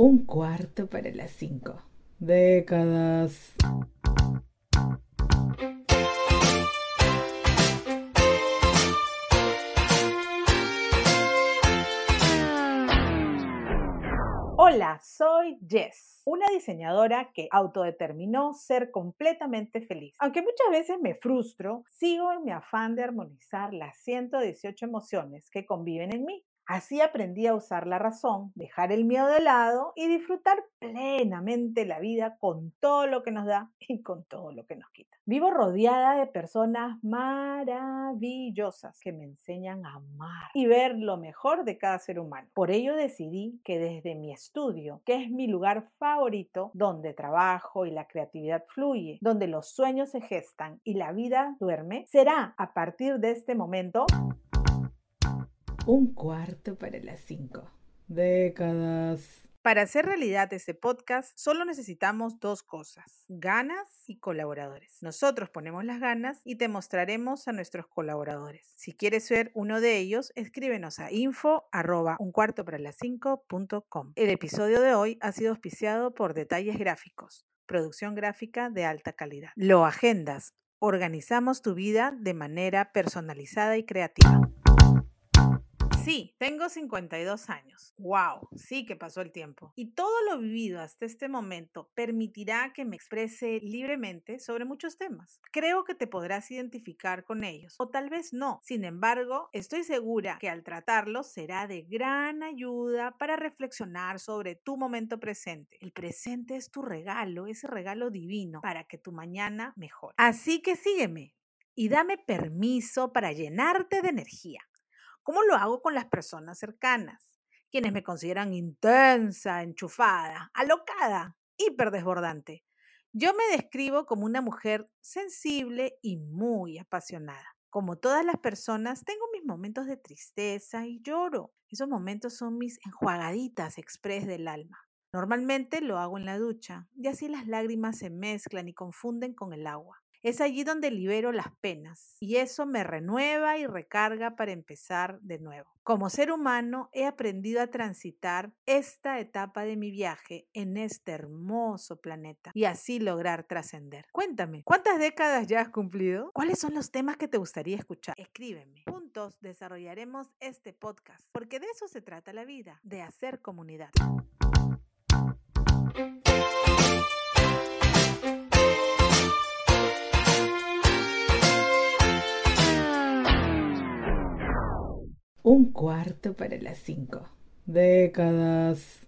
Un cuarto para las cinco. Décadas. Hola, soy Jess, una diseñadora que autodeterminó ser completamente feliz. Aunque muchas veces me frustro, sigo en mi afán de armonizar las 118 emociones que conviven en mí. Así aprendí a usar la razón, dejar el miedo de lado y disfrutar plenamente la vida con todo lo que nos da y con todo lo que nos quita. Vivo rodeada de personas maravillosas que me enseñan a amar y ver lo mejor de cada ser humano. Por ello decidí que desde mi estudio, que es mi lugar favorito, donde trabajo y la creatividad fluye, donde los sueños se gestan y la vida duerme, será a partir de este momento un cuarto para las cinco. Décadas. Para hacer realidad este podcast solo necesitamos dos cosas, ganas y colaboradores. Nosotros ponemos las ganas y te mostraremos a nuestros colaboradores. Si quieres ser uno de ellos, escríbenos a info arroba para las cinco El episodio de hoy ha sido auspiciado por Detalles Gráficos, producción gráfica de alta calidad. Lo agendas. Organizamos tu vida de manera personalizada y creativa. Sí, tengo 52 años. ¡Wow! Sí que pasó el tiempo. Y todo lo vivido hasta este momento permitirá que me exprese libremente sobre muchos temas. Creo que te podrás identificar con ellos, o tal vez no. Sin embargo, estoy segura que al tratarlos será de gran ayuda para reflexionar sobre tu momento presente. El presente es tu regalo, ese regalo divino para que tu mañana mejore. Así que sígueme y dame permiso para llenarte de energía. ¿Cómo lo hago con las personas cercanas? Quienes me consideran intensa, enchufada, alocada, hiperdesbordante. Yo me describo como una mujer sensible y muy apasionada. Como todas las personas, tengo mis momentos de tristeza y lloro. Esos momentos son mis enjuagaditas express del alma. Normalmente lo hago en la ducha y así las lágrimas se mezclan y confunden con el agua. Es allí donde libero las penas y eso me renueva y recarga para empezar de nuevo. Como ser humano he aprendido a transitar esta etapa de mi viaje en este hermoso planeta y así lograr trascender. Cuéntame, ¿cuántas décadas ya has cumplido? ¿Cuáles son los temas que te gustaría escuchar? Escríbeme. Juntos desarrollaremos este podcast porque de eso se trata la vida, de hacer comunidad. Un cuarto para las cinco. Décadas.